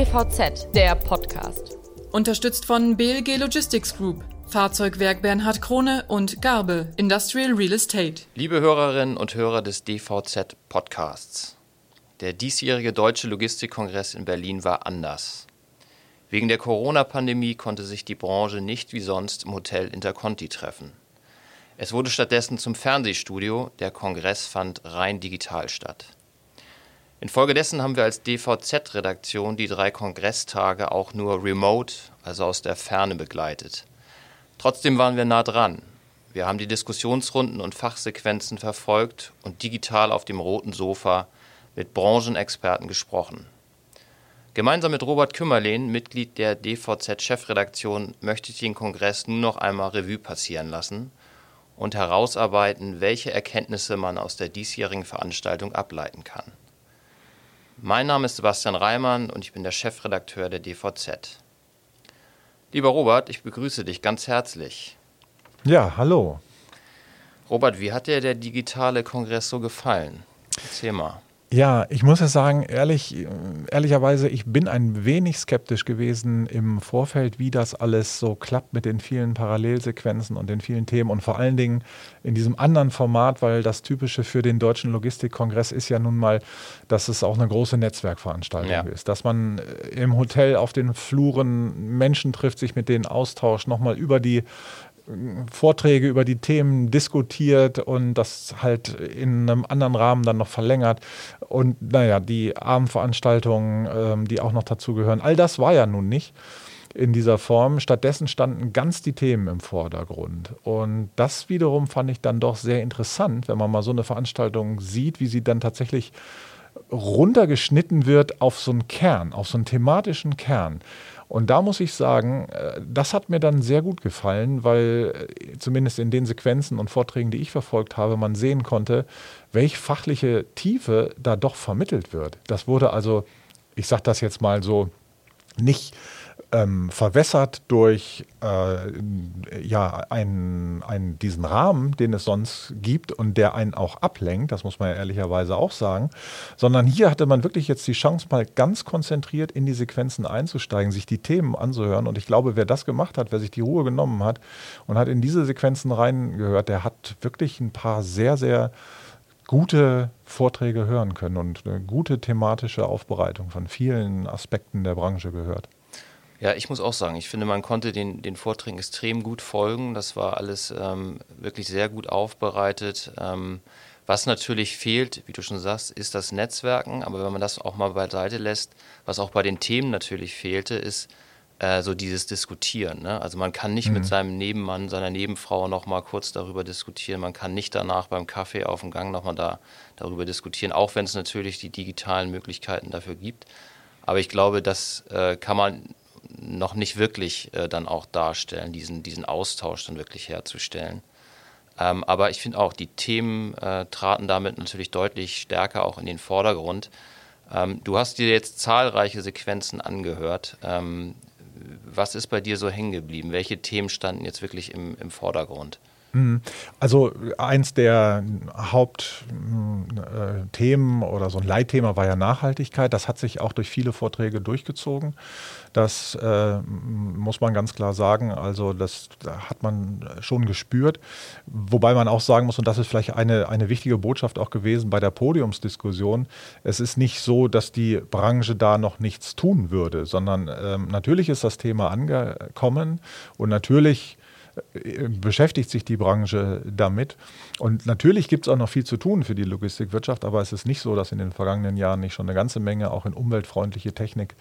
DVZ, der Podcast. Unterstützt von BLG Logistics Group, Fahrzeugwerk Bernhard Krone und Garbe Industrial Real Estate. Liebe Hörerinnen und Hörer des DVZ Podcasts. Der diesjährige Deutsche Logistikkongress in Berlin war anders. Wegen der Corona-Pandemie konnte sich die Branche nicht wie sonst im Hotel Interconti treffen. Es wurde stattdessen zum Fernsehstudio, der Kongress fand rein digital statt. Infolgedessen haben wir als DVZ-Redaktion die drei Kongresstage auch nur remote, also aus der Ferne begleitet. Trotzdem waren wir nah dran. Wir haben die Diskussionsrunden und Fachsequenzen verfolgt und digital auf dem roten Sofa mit Branchenexperten gesprochen. Gemeinsam mit Robert Kümmerlehn, Mitglied der DVZ-Chefredaktion, möchte ich den Kongress nun noch einmal Revue passieren lassen und herausarbeiten, welche Erkenntnisse man aus der diesjährigen Veranstaltung ableiten kann. Mein Name ist Sebastian Reimann und ich bin der Chefredakteur der DVZ. Lieber Robert, ich begrüße dich ganz herzlich. Ja, hallo. Robert, wie hat dir der digitale Kongress so gefallen? Erzähl mal. Ja, ich muss ja sagen, ehrlich, ehrlicherweise, ich bin ein wenig skeptisch gewesen im Vorfeld, wie das alles so klappt mit den vielen Parallelsequenzen und den vielen Themen und vor allen Dingen in diesem anderen Format, weil das Typische für den Deutschen Logistikkongress ist ja nun mal, dass es auch eine große Netzwerkveranstaltung ja. ist, dass man im Hotel auf den Fluren Menschen trifft, sich mit denen austauscht, nochmal über die Vorträge über die Themen diskutiert und das halt in einem anderen Rahmen dann noch verlängert. Und naja, die Abendveranstaltungen, ähm, die auch noch dazugehören, all das war ja nun nicht in dieser Form. Stattdessen standen ganz die Themen im Vordergrund. Und das wiederum fand ich dann doch sehr interessant, wenn man mal so eine Veranstaltung sieht, wie sie dann tatsächlich runtergeschnitten wird auf so einen Kern, auf so einen thematischen Kern. Und da muss ich sagen, äh, das hat mir dann sehr gut gefallen, weil äh, zumindest in den Sequenzen und Vorträgen, die ich verfolgt habe, man sehen konnte, welche fachliche Tiefe da doch vermittelt wird. Das wurde also, ich sage das jetzt mal so, nicht ähm, verwässert durch äh, ja, einen, einen, diesen Rahmen, den es sonst gibt und der einen auch ablenkt, das muss man ja ehrlicherweise auch sagen, sondern hier hatte man wirklich jetzt die Chance, mal ganz konzentriert in die Sequenzen einzusteigen, sich die Themen anzuhören. Und ich glaube, wer das gemacht hat, wer sich die Ruhe genommen hat und hat in diese Sequenzen reingehört, der hat wirklich ein paar sehr, sehr gute Vorträge hören können und eine gute thematische Aufbereitung von vielen Aspekten der Branche gehört. Ja, ich muss auch sagen, ich finde, man konnte den, den Vorträgen extrem gut folgen. Das war alles ähm, wirklich sehr gut aufbereitet. Ähm, was natürlich fehlt, wie du schon sagst, ist das Netzwerken. Aber wenn man das auch mal beiseite lässt, was auch bei den Themen natürlich fehlte, ist äh, so dieses Diskutieren. Ne? Also man kann nicht mhm. mit seinem Nebenmann, seiner Nebenfrau noch mal kurz darüber diskutieren. Man kann nicht danach beim Kaffee auf dem Gang noch mal da, darüber diskutieren, auch wenn es natürlich die digitalen Möglichkeiten dafür gibt. Aber ich glaube, das äh, kann man noch nicht wirklich äh, dann auch darstellen, diesen, diesen Austausch dann wirklich herzustellen. Ähm, aber ich finde auch, die Themen äh, traten damit natürlich deutlich stärker auch in den Vordergrund. Ähm, du hast dir jetzt zahlreiche Sequenzen angehört. Ähm, was ist bei dir so hängen geblieben? Welche Themen standen jetzt wirklich im, im Vordergrund? Mhm. Also eins der Hauptthemen oder so ein Leitthema war ja Nachhaltigkeit. Das hat sich auch durch viele Vorträge durchgezogen. Das äh, muss man ganz klar sagen. Also das hat man schon gespürt. Wobei man auch sagen muss, und das ist vielleicht eine, eine wichtige Botschaft auch gewesen bei der Podiumsdiskussion, es ist nicht so, dass die Branche da noch nichts tun würde, sondern ähm, natürlich ist das Thema angekommen und natürlich äh, beschäftigt sich die Branche damit. Und natürlich gibt es auch noch viel zu tun für die Logistikwirtschaft, aber es ist nicht so, dass in den vergangenen Jahren nicht schon eine ganze Menge auch in umweltfreundliche Technik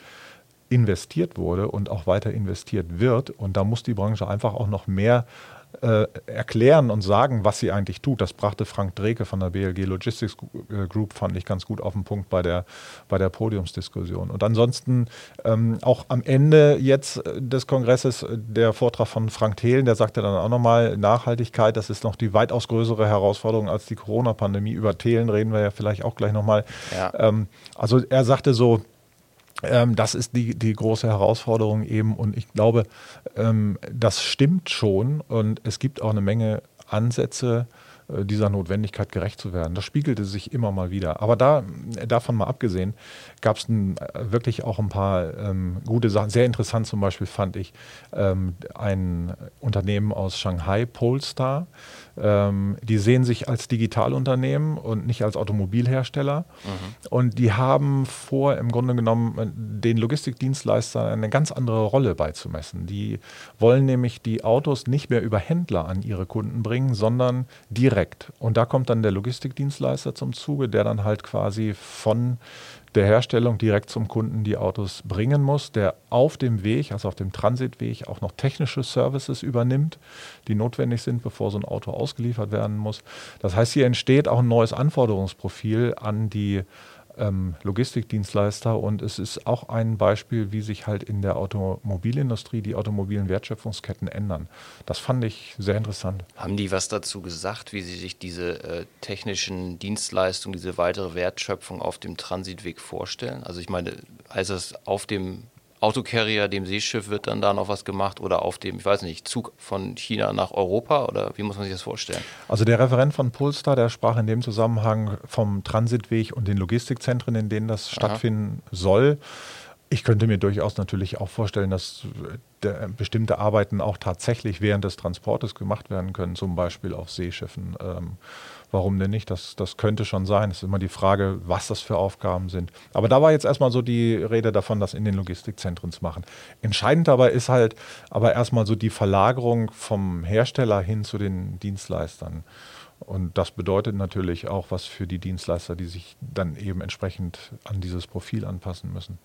investiert wurde und auch weiter investiert wird. Und da muss die Branche einfach auch noch mehr äh, erklären und sagen, was sie eigentlich tut. Das brachte Frank Dreke von der BLG Logistics äh, Group, fand ich ganz gut auf den Punkt bei der, bei der Podiumsdiskussion. Und ansonsten ähm, auch am Ende jetzt des Kongresses äh, der Vortrag von Frank Thelen, der sagte dann auch nochmal, Nachhaltigkeit, das ist noch die weitaus größere Herausforderung als die Corona-Pandemie. Über Thelen reden wir ja vielleicht auch gleich nochmal. Ja. Ähm, also er sagte so, ähm, das ist die, die große Herausforderung eben. Und ich glaube, ähm, das stimmt schon. Und es gibt auch eine Menge Ansätze, äh, dieser Notwendigkeit gerecht zu werden. Das spiegelte sich immer mal wieder. Aber da, davon mal abgesehen, gab es wirklich auch ein paar ähm, gute Sachen. Sehr interessant zum Beispiel fand ich ähm, ein Unternehmen aus Shanghai, Polestar. Ähm, die sehen sich als Digitalunternehmen und nicht als Automobilhersteller. Mhm. Und die haben vor, im Grunde genommen, den Logistikdienstleistern eine ganz andere Rolle beizumessen. Die wollen nämlich die Autos nicht mehr über Händler an ihre Kunden bringen, sondern direkt. Und da kommt dann der Logistikdienstleister zum Zuge, der dann halt quasi von der Herstellung direkt zum Kunden die Autos bringen muss, der auf dem Weg, also auf dem Transitweg, auch noch technische Services übernimmt, die notwendig sind, bevor so ein Auto ausgeliefert werden muss. Das heißt, hier entsteht auch ein neues Anforderungsprofil an die ähm, Logistikdienstleister und es ist auch ein Beispiel, wie sich halt in der Automobilindustrie die automobilen Wertschöpfungsketten ändern. Das fand ich sehr interessant. Haben die was dazu gesagt, wie sie sich diese äh, technischen Dienstleistungen, diese weitere Wertschöpfung auf dem Transitweg vorstellen? Also ich meine, heißt das auf dem Autocarrier, dem Seeschiff, wird dann da noch was gemacht oder auf dem, ich weiß nicht, Zug von China nach Europa oder wie muss man sich das vorstellen? Also der Referent von Polestar, der sprach in dem Zusammenhang vom Transitweg und den Logistikzentren, in denen das Aha. stattfinden soll. Ich könnte mir durchaus natürlich auch vorstellen, dass bestimmte Arbeiten auch tatsächlich während des Transportes gemacht werden können, zum Beispiel auf Seeschiffen. Ähm, warum denn nicht? Das, das könnte schon sein. Es ist immer die Frage, was das für Aufgaben sind. Aber da war jetzt erstmal so die Rede davon, das in den Logistikzentren zu machen. Entscheidend dabei ist halt aber erstmal so die Verlagerung vom Hersteller hin zu den Dienstleistern. Und das bedeutet natürlich auch was für die Dienstleister, die sich dann eben entsprechend an dieses Profil anpassen müssen.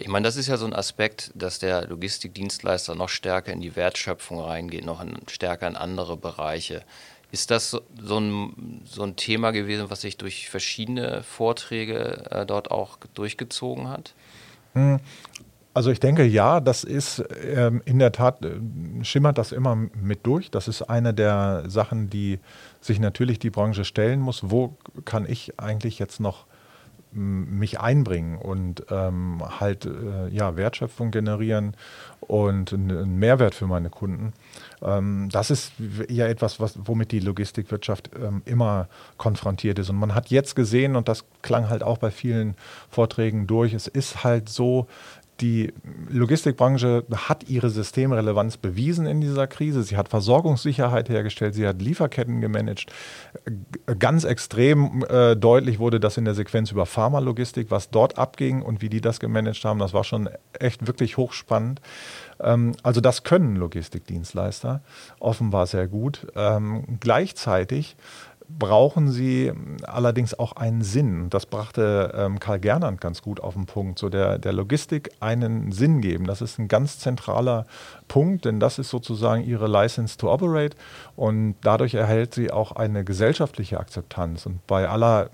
Ich meine, das ist ja so ein Aspekt, dass der Logistikdienstleister noch stärker in die Wertschöpfung reingeht, noch in, stärker in andere Bereiche. Ist das so ein, so ein Thema gewesen, was sich durch verschiedene Vorträge äh, dort auch durchgezogen hat? Hm. Also ich denke, ja, das ist ähm, in der Tat, äh, schimmert das immer mit durch. Das ist eine der Sachen, die sich natürlich die Branche stellen muss. Wo kann ich eigentlich jetzt noch mich einbringen und ähm, halt äh, ja, Wertschöpfung generieren und einen Mehrwert für meine Kunden. Ähm, das ist ja etwas, was, womit die Logistikwirtschaft ähm, immer konfrontiert ist. Und man hat jetzt gesehen, und das klang halt auch bei vielen Vorträgen durch, es ist halt so, die Logistikbranche hat ihre Systemrelevanz bewiesen in dieser Krise. Sie hat Versorgungssicherheit hergestellt, sie hat Lieferketten gemanagt. Ganz extrem äh, deutlich wurde das in der Sequenz über Pharmalogistik, was dort abging und wie die das gemanagt haben. Das war schon echt wirklich hochspannend. Ähm, also das können Logistikdienstleister offenbar sehr gut. Ähm, gleichzeitig brauchen sie allerdings auch einen Sinn. Das brachte ähm, Karl Gernand ganz gut auf den Punkt, so der, der Logistik einen Sinn geben. Das ist ein ganz zentraler Punkt, denn das ist sozusagen ihre License to Operate und dadurch erhält sie auch eine gesellschaftliche Akzeptanz. Und bei aller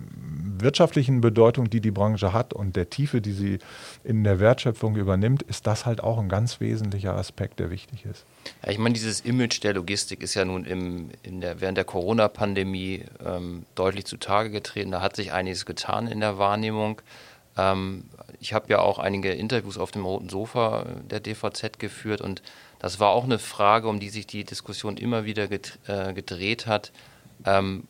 wirtschaftlichen Bedeutung, die die Branche hat und der Tiefe, die sie in der Wertschöpfung übernimmt, ist das halt auch ein ganz wesentlicher Aspekt, der wichtig ist. Ja, ich meine, dieses Image der Logistik ist ja nun im, der, während der Corona-Pandemie ähm, deutlich zutage getreten. Da hat sich einiges getan in der Wahrnehmung. Ähm, ich habe ja auch einige Interviews auf dem roten Sofa der DVZ geführt und das war auch eine Frage, um die sich die Diskussion immer wieder äh, gedreht hat. Ähm,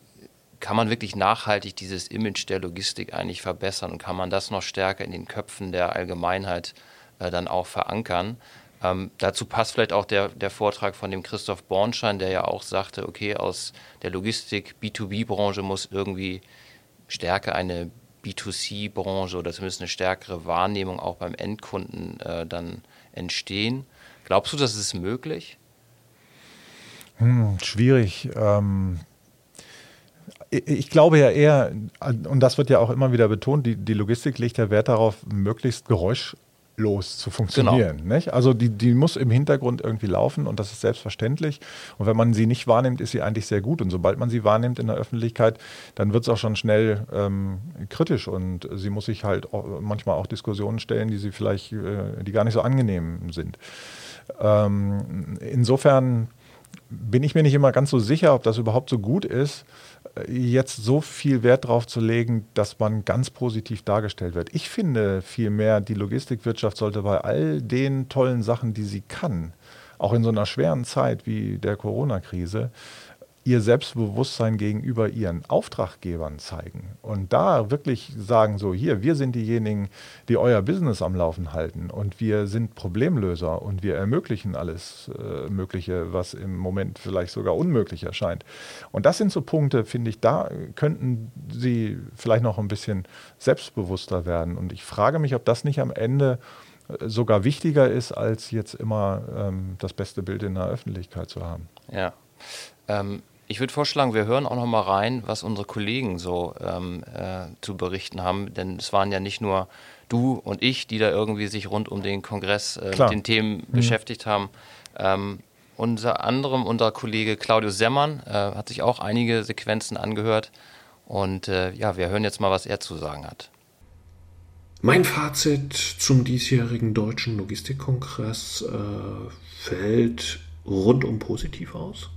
kann man wirklich nachhaltig dieses Image der Logistik eigentlich verbessern und kann man das noch stärker in den Köpfen der Allgemeinheit äh, dann auch verankern? Ähm, dazu passt vielleicht auch der, der Vortrag von dem Christoph Bornschein, der ja auch sagte, okay, aus der Logistik B2B-Branche muss irgendwie stärker eine B2C-Branche oder zumindest eine stärkere Wahrnehmung auch beim Endkunden äh, dann entstehen. Glaubst du, das ist möglich? Hm, schwierig. Ähm, ich glaube ja eher, und das wird ja auch immer wieder betont, die, die Logistik legt ja Wert darauf, möglichst geräusch los zu funktionieren. Genau. Nicht? Also die, die muss im Hintergrund irgendwie laufen und das ist selbstverständlich. Und wenn man sie nicht wahrnimmt, ist sie eigentlich sehr gut. Und sobald man sie wahrnimmt in der Öffentlichkeit, dann wird es auch schon schnell ähm, kritisch und sie muss sich halt auch, manchmal auch Diskussionen stellen, die sie vielleicht, äh, die gar nicht so angenehm sind. Ähm, insofern bin ich mir nicht immer ganz so sicher, ob das überhaupt so gut ist jetzt so viel Wert darauf zu legen, dass man ganz positiv dargestellt wird. Ich finde vielmehr, die Logistikwirtschaft sollte bei all den tollen Sachen, die sie kann, auch in so einer schweren Zeit wie der Corona-Krise, ihr Selbstbewusstsein gegenüber ihren Auftraggebern zeigen und da wirklich sagen, so hier, wir sind diejenigen, die euer Business am Laufen halten und wir sind Problemlöser und wir ermöglichen alles äh, Mögliche, was im Moment vielleicht sogar unmöglich erscheint. Und das sind so Punkte, finde ich, da könnten sie vielleicht noch ein bisschen selbstbewusster werden. Und ich frage mich, ob das nicht am Ende äh, sogar wichtiger ist, als jetzt immer ähm, das beste Bild in der Öffentlichkeit zu haben. Ja. Ähm, ich würde vorschlagen, wir hören auch noch mal rein, was unsere Kollegen so ähm, äh, zu berichten haben, denn es waren ja nicht nur du und ich, die da irgendwie sich rund um den Kongress äh, mit den Themen mhm. beschäftigt haben. Ähm, unter anderem unser Kollege Claudio Semmern äh, hat sich auch einige Sequenzen angehört und äh, ja, wir hören jetzt mal, was er zu sagen hat. Mein Fazit zum diesjährigen Deutschen Logistikkongress äh, fällt rundum positiv aus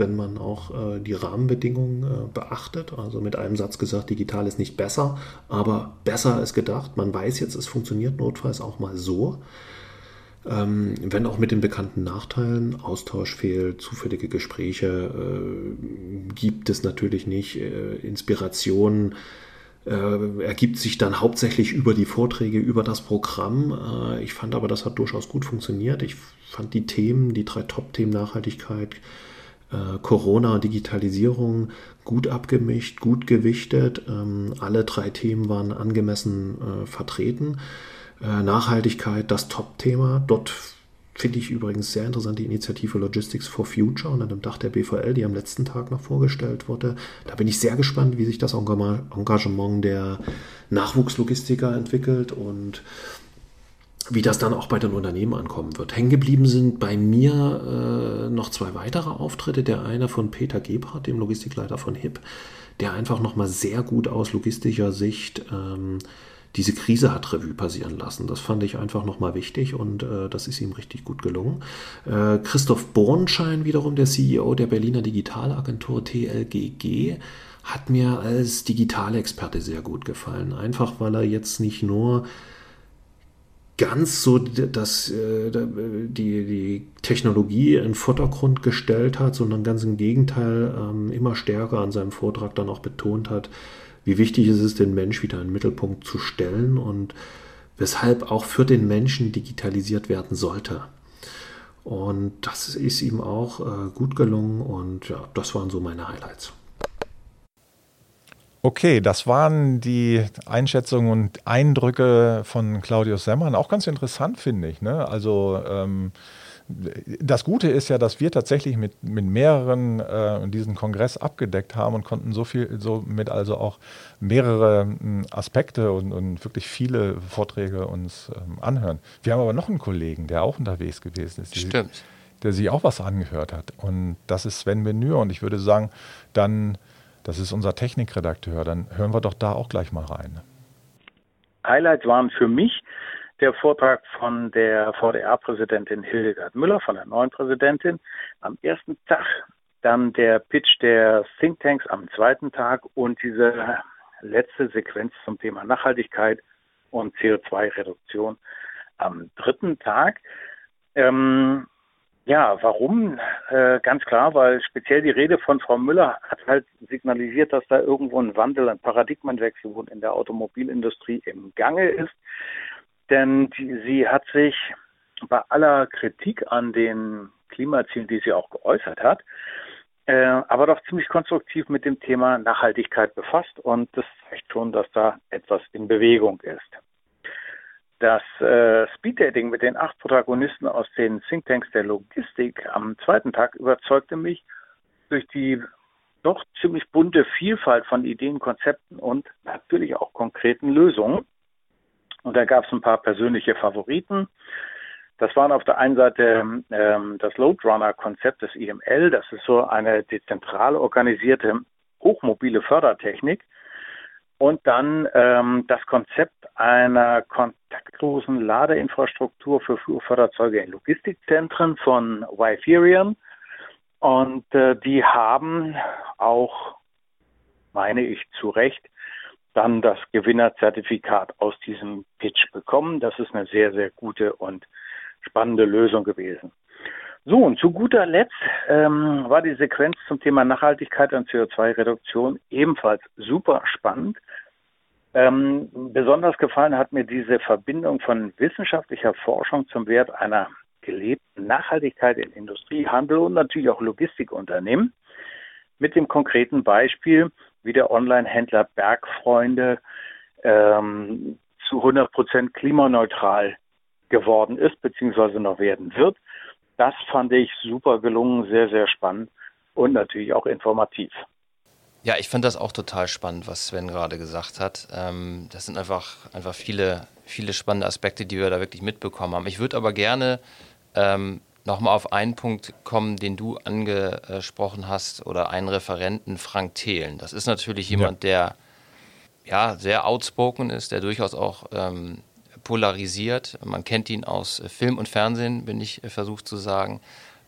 wenn man auch äh, die Rahmenbedingungen äh, beachtet. Also mit einem Satz gesagt, digital ist nicht besser, aber besser als gedacht. Man weiß jetzt, es funktioniert notfalls auch mal so. Ähm, wenn auch mit den bekannten Nachteilen, Austausch fehlt, zufällige Gespräche äh, gibt es natürlich nicht, äh, Inspiration äh, ergibt sich dann hauptsächlich über die Vorträge, über das Programm. Äh, ich fand aber, das hat durchaus gut funktioniert. Ich fand die Themen, die drei Top-Themen Nachhaltigkeit, äh, Corona und Digitalisierung gut abgemischt, gut gewichtet. Ähm, alle drei Themen waren angemessen äh, vertreten. Äh, Nachhaltigkeit, das Top-Thema. Dort finde ich übrigens sehr interessant die Initiative Logistics for Future unter dem Dach der BVL, die am letzten Tag noch vorgestellt wurde. Da bin ich sehr gespannt, wie sich das Engagement der Nachwuchslogistiker entwickelt und wie das dann auch bei den Unternehmen ankommen wird. Hängen geblieben sind bei mir äh, noch zwei weitere Auftritte. Der eine von Peter Gebhardt, dem Logistikleiter von HIP, der einfach nochmal sehr gut aus logistischer Sicht ähm, diese Krise hat Revue passieren lassen. Das fand ich einfach nochmal wichtig und äh, das ist ihm richtig gut gelungen. Äh, Christoph Bornschein wiederum, der CEO der Berliner Digitalagentur TLGG, hat mir als Digitalexperte sehr gut gefallen. Einfach weil er jetzt nicht nur ganz so dass äh, die, die Technologie in den Vordergrund gestellt hat, sondern ganz im Gegenteil ähm, immer stärker an seinem Vortrag dann auch betont hat, wie wichtig es ist, den Mensch wieder in den Mittelpunkt zu stellen und weshalb auch für den Menschen digitalisiert werden sollte. Und das ist ihm auch äh, gut gelungen und ja, das waren so meine Highlights. Okay, das waren die Einschätzungen und Eindrücke von Claudius Semmern. Auch ganz interessant, finde ich. Ne? Also ähm, das Gute ist ja, dass wir tatsächlich mit, mit mehreren äh, diesen Kongress abgedeckt haben und konnten so viel, somit also auch mehrere äh, Aspekte und, und, wirklich viele Vorträge uns ähm, anhören. Wir haben aber noch einen Kollegen, der auch unterwegs gewesen ist. Stimmt. Der sich auch was angehört hat. Und das ist Sven Benür. Und ich würde sagen, dann das ist unser Technikredakteur. Dann hören wir doch da auch gleich mal rein. Highlights waren für mich der Vortrag von der VDR-Präsidentin Hildegard Müller, von der neuen Präsidentin, am ersten Tag. Dann der Pitch der Thinktanks am zweiten Tag und diese letzte Sequenz zum Thema Nachhaltigkeit und CO2-Reduktion am dritten Tag. Ähm, ja, warum? Äh, ganz klar, weil speziell die Rede von Frau Müller hat halt signalisiert, dass da irgendwo ein Wandel, ein Paradigmenwechsel in der Automobilindustrie im Gange ist. Denn die, sie hat sich bei aller Kritik an den Klimazielen, die sie auch geäußert hat, äh, aber doch ziemlich konstruktiv mit dem Thema Nachhaltigkeit befasst und das zeigt schon, dass da etwas in Bewegung ist. Das äh, Speeddating mit den acht Protagonisten aus den Thinktanks der Logistik am zweiten Tag überzeugte mich durch die doch ziemlich bunte Vielfalt von Ideen, Konzepten und natürlich auch konkreten Lösungen. Und da gab es ein paar persönliche Favoriten. Das waren auf der einen Seite ähm, das Loadrunner-Konzept des IML. Das ist so eine dezentral organisierte hochmobile Fördertechnik, und dann ähm, das Konzept einer kontaktlosen Ladeinfrastruktur für Flugförderzeuge in Logistikzentren von Wiferion. Und äh, die haben auch, meine ich zu Recht, dann das Gewinnerzertifikat aus diesem Pitch bekommen. Das ist eine sehr, sehr gute und spannende Lösung gewesen. So, und zu guter Letzt ähm, war die Sequenz zum Thema Nachhaltigkeit und CO2-Reduktion ebenfalls super spannend. Ähm, besonders gefallen hat mir diese Verbindung von wissenschaftlicher Forschung zum Wert einer gelebten Nachhaltigkeit in Industrie, Handel und natürlich auch Logistikunternehmen. Mit dem konkreten Beispiel, wie der Online-Händler Bergfreunde ähm, zu 100 Prozent klimaneutral geworden ist, beziehungsweise noch werden wird. Das fand ich super gelungen, sehr, sehr spannend und natürlich auch informativ. Ja, ich fand das auch total spannend, was Sven gerade gesagt hat. Ähm, das sind einfach, einfach viele, viele spannende Aspekte, die wir da wirklich mitbekommen haben. Ich würde aber gerne ähm, nochmal auf einen Punkt kommen, den du angesprochen hast, oder einen Referenten, Frank Thelen. Das ist natürlich jemand, ja. der ja, sehr outspoken ist, der durchaus auch ähm, polarisiert. Man kennt ihn aus Film und Fernsehen, bin ich versucht zu sagen.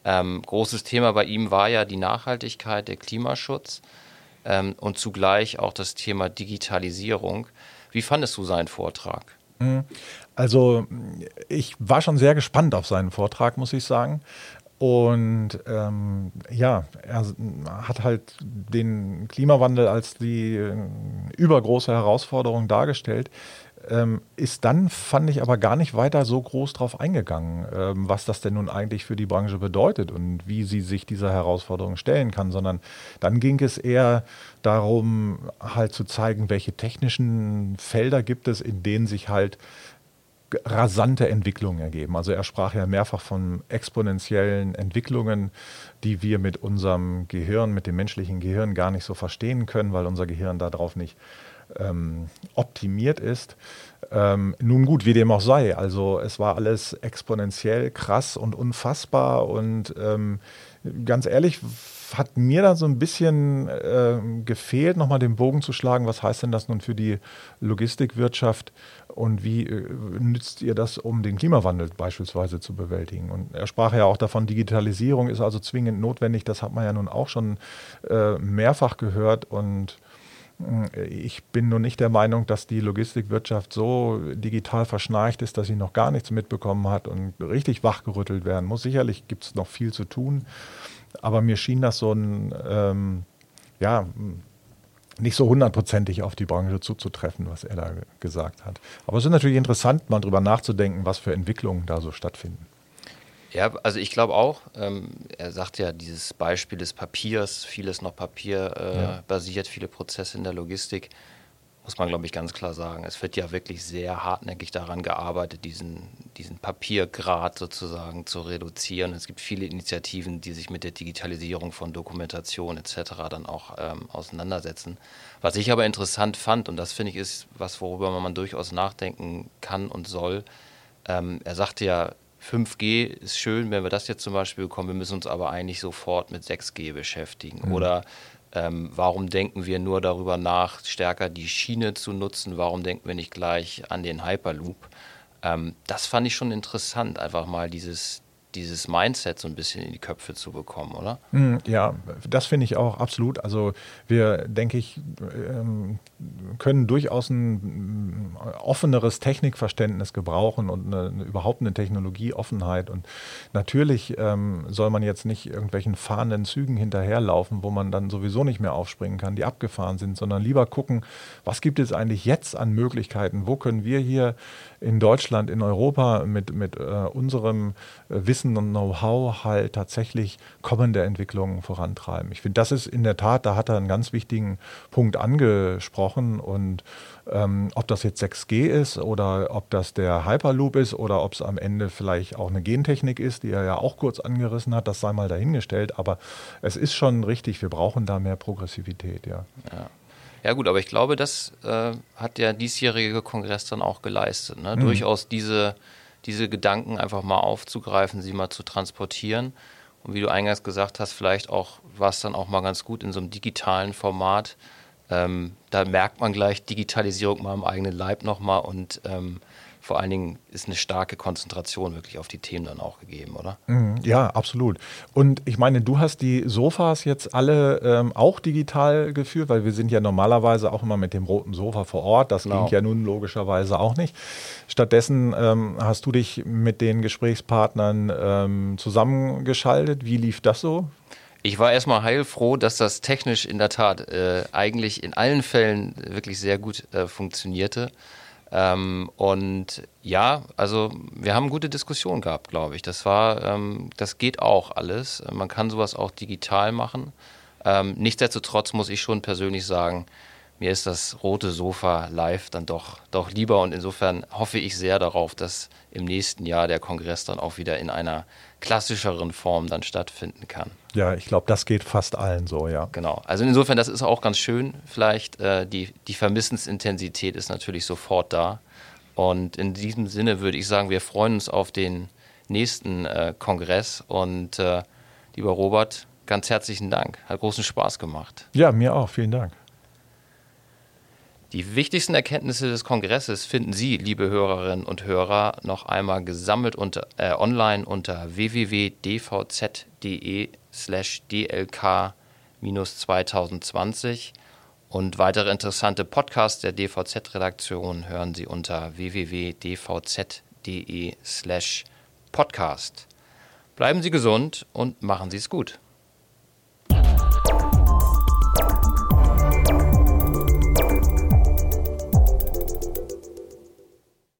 Ähm, großes Thema bei ihm war ja die Nachhaltigkeit, der Klimaschutz ähm, und zugleich auch das Thema Digitalisierung. Wie fandest du seinen Vortrag? Mhm. Also ich war schon sehr gespannt auf seinen Vortrag, muss ich sagen. Und ähm, ja, er hat halt den Klimawandel als die äh, übergroße Herausforderung dargestellt. Ähm, ist dann, fand ich, aber gar nicht weiter so groß drauf eingegangen, ähm, was das denn nun eigentlich für die Branche bedeutet und wie sie sich dieser Herausforderung stellen kann, sondern dann ging es eher darum, halt zu zeigen, welche technischen Felder gibt es, in denen sich halt rasante Entwicklungen ergeben. Also er sprach ja mehrfach von exponentiellen Entwicklungen, die wir mit unserem Gehirn, mit dem menschlichen Gehirn gar nicht so verstehen können, weil unser Gehirn darauf nicht ähm, optimiert ist. Ähm, nun gut, wie dem auch sei. Also es war alles exponentiell krass und unfassbar und ähm, ganz ehrlich hat mir da so ein bisschen äh, gefehlt, nochmal den Bogen zu schlagen. Was heißt denn das nun für die Logistikwirtschaft? Und wie äh, nützt ihr das, um den Klimawandel beispielsweise zu bewältigen? Und er sprach ja auch davon, Digitalisierung ist also zwingend notwendig. Das hat man ja nun auch schon äh, mehrfach gehört. Und ich bin nun nicht der Meinung, dass die Logistikwirtschaft so digital verschnarcht ist, dass sie noch gar nichts mitbekommen hat und richtig wachgerüttelt werden muss. Sicherlich gibt es noch viel zu tun. Aber mir schien das so ein, ähm, ja, nicht so hundertprozentig auf die Branche zuzutreffen, was er da gesagt hat. Aber es ist natürlich interessant, mal drüber nachzudenken, was für Entwicklungen da so stattfinden. Ja, also ich glaube auch, ähm, er sagt ja, dieses Beispiel des Papiers, vieles noch papierbasiert, äh, ja. viele Prozesse in der Logistik muss man, glaube ich, ganz klar sagen. Es wird ja wirklich sehr hartnäckig daran gearbeitet, diesen, diesen Papiergrad sozusagen zu reduzieren. Es gibt viele Initiativen, die sich mit der Digitalisierung von Dokumentation etc. dann auch ähm, auseinandersetzen. Was ich aber interessant fand, und das finde ich ist was, worüber man durchaus nachdenken kann und soll, ähm, er sagte ja, 5G ist schön, wenn wir das jetzt zum Beispiel bekommen, wir müssen uns aber eigentlich sofort mit 6G beschäftigen. Mhm. Oder ähm, warum denken wir nur darüber nach, stärker die Schiene zu nutzen? Warum denken wir nicht gleich an den Hyperloop? Ähm, das fand ich schon interessant, einfach mal dieses, dieses Mindset so ein bisschen in die Köpfe zu bekommen, oder? Hm, ja, das finde ich auch absolut. Also wir, denke ich, ähm, können durchaus ein offeneres Technikverständnis gebrauchen und eine, überhaupt eine Technologieoffenheit. Und natürlich ähm, soll man jetzt nicht irgendwelchen fahrenden Zügen hinterherlaufen, wo man dann sowieso nicht mehr aufspringen kann, die abgefahren sind, sondern lieber gucken, was gibt es eigentlich jetzt an Möglichkeiten? Wo können wir hier in Deutschland, in Europa mit, mit äh, unserem äh, Wissen und Know-how halt tatsächlich kommende Entwicklungen vorantreiben. Ich finde, das ist in der Tat, da hat er einen ganz wichtigen Punkt angesprochen und ähm, ob das jetzt 6G ist oder ob das der Hyperloop ist oder ob es am Ende vielleicht auch eine Gentechnik ist, die er ja auch kurz angerissen hat, das sei mal dahingestellt. Aber es ist schon richtig, wir brauchen da mehr Progressivität, ja. ja. Ja gut, aber ich glaube, das äh, hat der diesjährige Kongress dann auch geleistet. Ne? Mhm. Durchaus diese, diese Gedanken einfach mal aufzugreifen, sie mal zu transportieren. Und wie du eingangs gesagt hast, vielleicht auch war es dann auch mal ganz gut in so einem digitalen Format. Ähm, da merkt man gleich Digitalisierung mal im eigenen Leib nochmal und ähm, vor allen Dingen ist eine starke Konzentration wirklich auf die Themen dann auch gegeben, oder? Mhm, ja, absolut. Und ich meine, du hast die Sofas jetzt alle ähm, auch digital geführt, weil wir sind ja normalerweise auch immer mit dem roten Sofa vor Ort. Das genau. ging ja nun logischerweise auch nicht. Stattdessen ähm, hast du dich mit den Gesprächspartnern ähm, zusammengeschaltet. Wie lief das so? Ich war erstmal heilfroh, dass das technisch in der Tat äh, eigentlich in allen Fällen wirklich sehr gut äh, funktionierte. Ähm, und ja, also wir haben gute Diskussionen gehabt, glaube ich. Das war, ähm, das geht auch alles. Man kann sowas auch digital machen. Ähm, nichtsdestotrotz muss ich schon persönlich sagen, mir ist das rote Sofa live dann doch, doch lieber und insofern hoffe ich sehr darauf, dass im nächsten Jahr der Kongress dann auch wieder in einer klassischeren Form dann stattfinden kann. Ja, ich glaube, das geht fast allen so, ja. Genau. Also insofern, das ist auch ganz schön. Vielleicht äh, die, die Vermissensintensität ist natürlich sofort da. Und in diesem Sinne würde ich sagen, wir freuen uns auf den nächsten äh, Kongress. Und äh, lieber Robert, ganz herzlichen Dank. Hat großen Spaß gemacht. Ja, mir auch. Vielen Dank. Die wichtigsten Erkenntnisse des Kongresses finden Sie, liebe Hörerinnen und Hörer, noch einmal gesammelt unter, äh, online unter www.dvz.de slash dlk-2020 und weitere interessante Podcasts der DVZ-Redaktion hören Sie unter www.dvz.de slash podcast. Bleiben Sie gesund und machen Sie es gut.